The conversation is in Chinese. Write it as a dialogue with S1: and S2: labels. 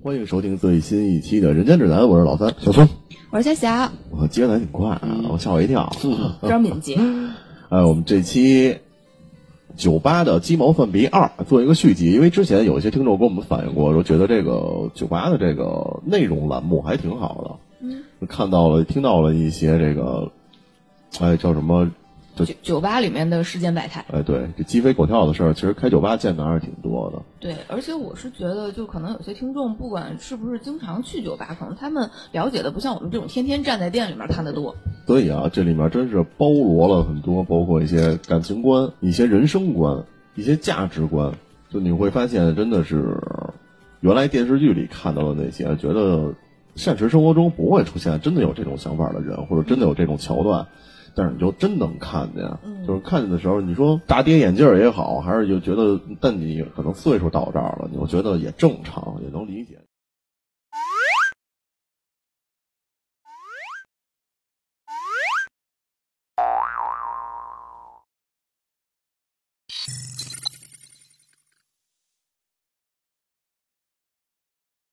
S1: 欢迎收听最新一期的《人间指南》，我是老三，
S2: 小松，
S3: 我是小霞，
S1: 我接的还挺快啊，我吓我一跳。
S3: 非常敏捷。
S1: 哎，我们这期酒吧的鸡毛蒜皮二做一个续集，因为之前有一些听众跟我们反映过，说觉得这个酒吧的这个内容栏目还挺好的，
S3: 嗯，
S1: 看到了听到了一些这个，哎叫什么？
S3: 酒酒吧里面的世间百态，
S1: 哎，对，这鸡飞狗跳的事儿，其实开酒吧见的还是挺多的。
S3: 对，而且我是觉得，就可能有些听众，不管是不是经常去酒吧，可能他们了解的不像我们这种天天站在店里面看的多。
S1: 所以啊，这里面真是包罗了很多，包括一些感情观、一些人生观、一些价值观。就你会发现，真的是原来电视剧里看到的那些，觉得现实生活中不会出现真的有这种想法的人，或者真的有这种桥段。但是你就真能看见，就是看见的时候，你说大跌眼镜也好，还是就觉得，但你可能岁数到这儿了，我觉得也正常，也能理解。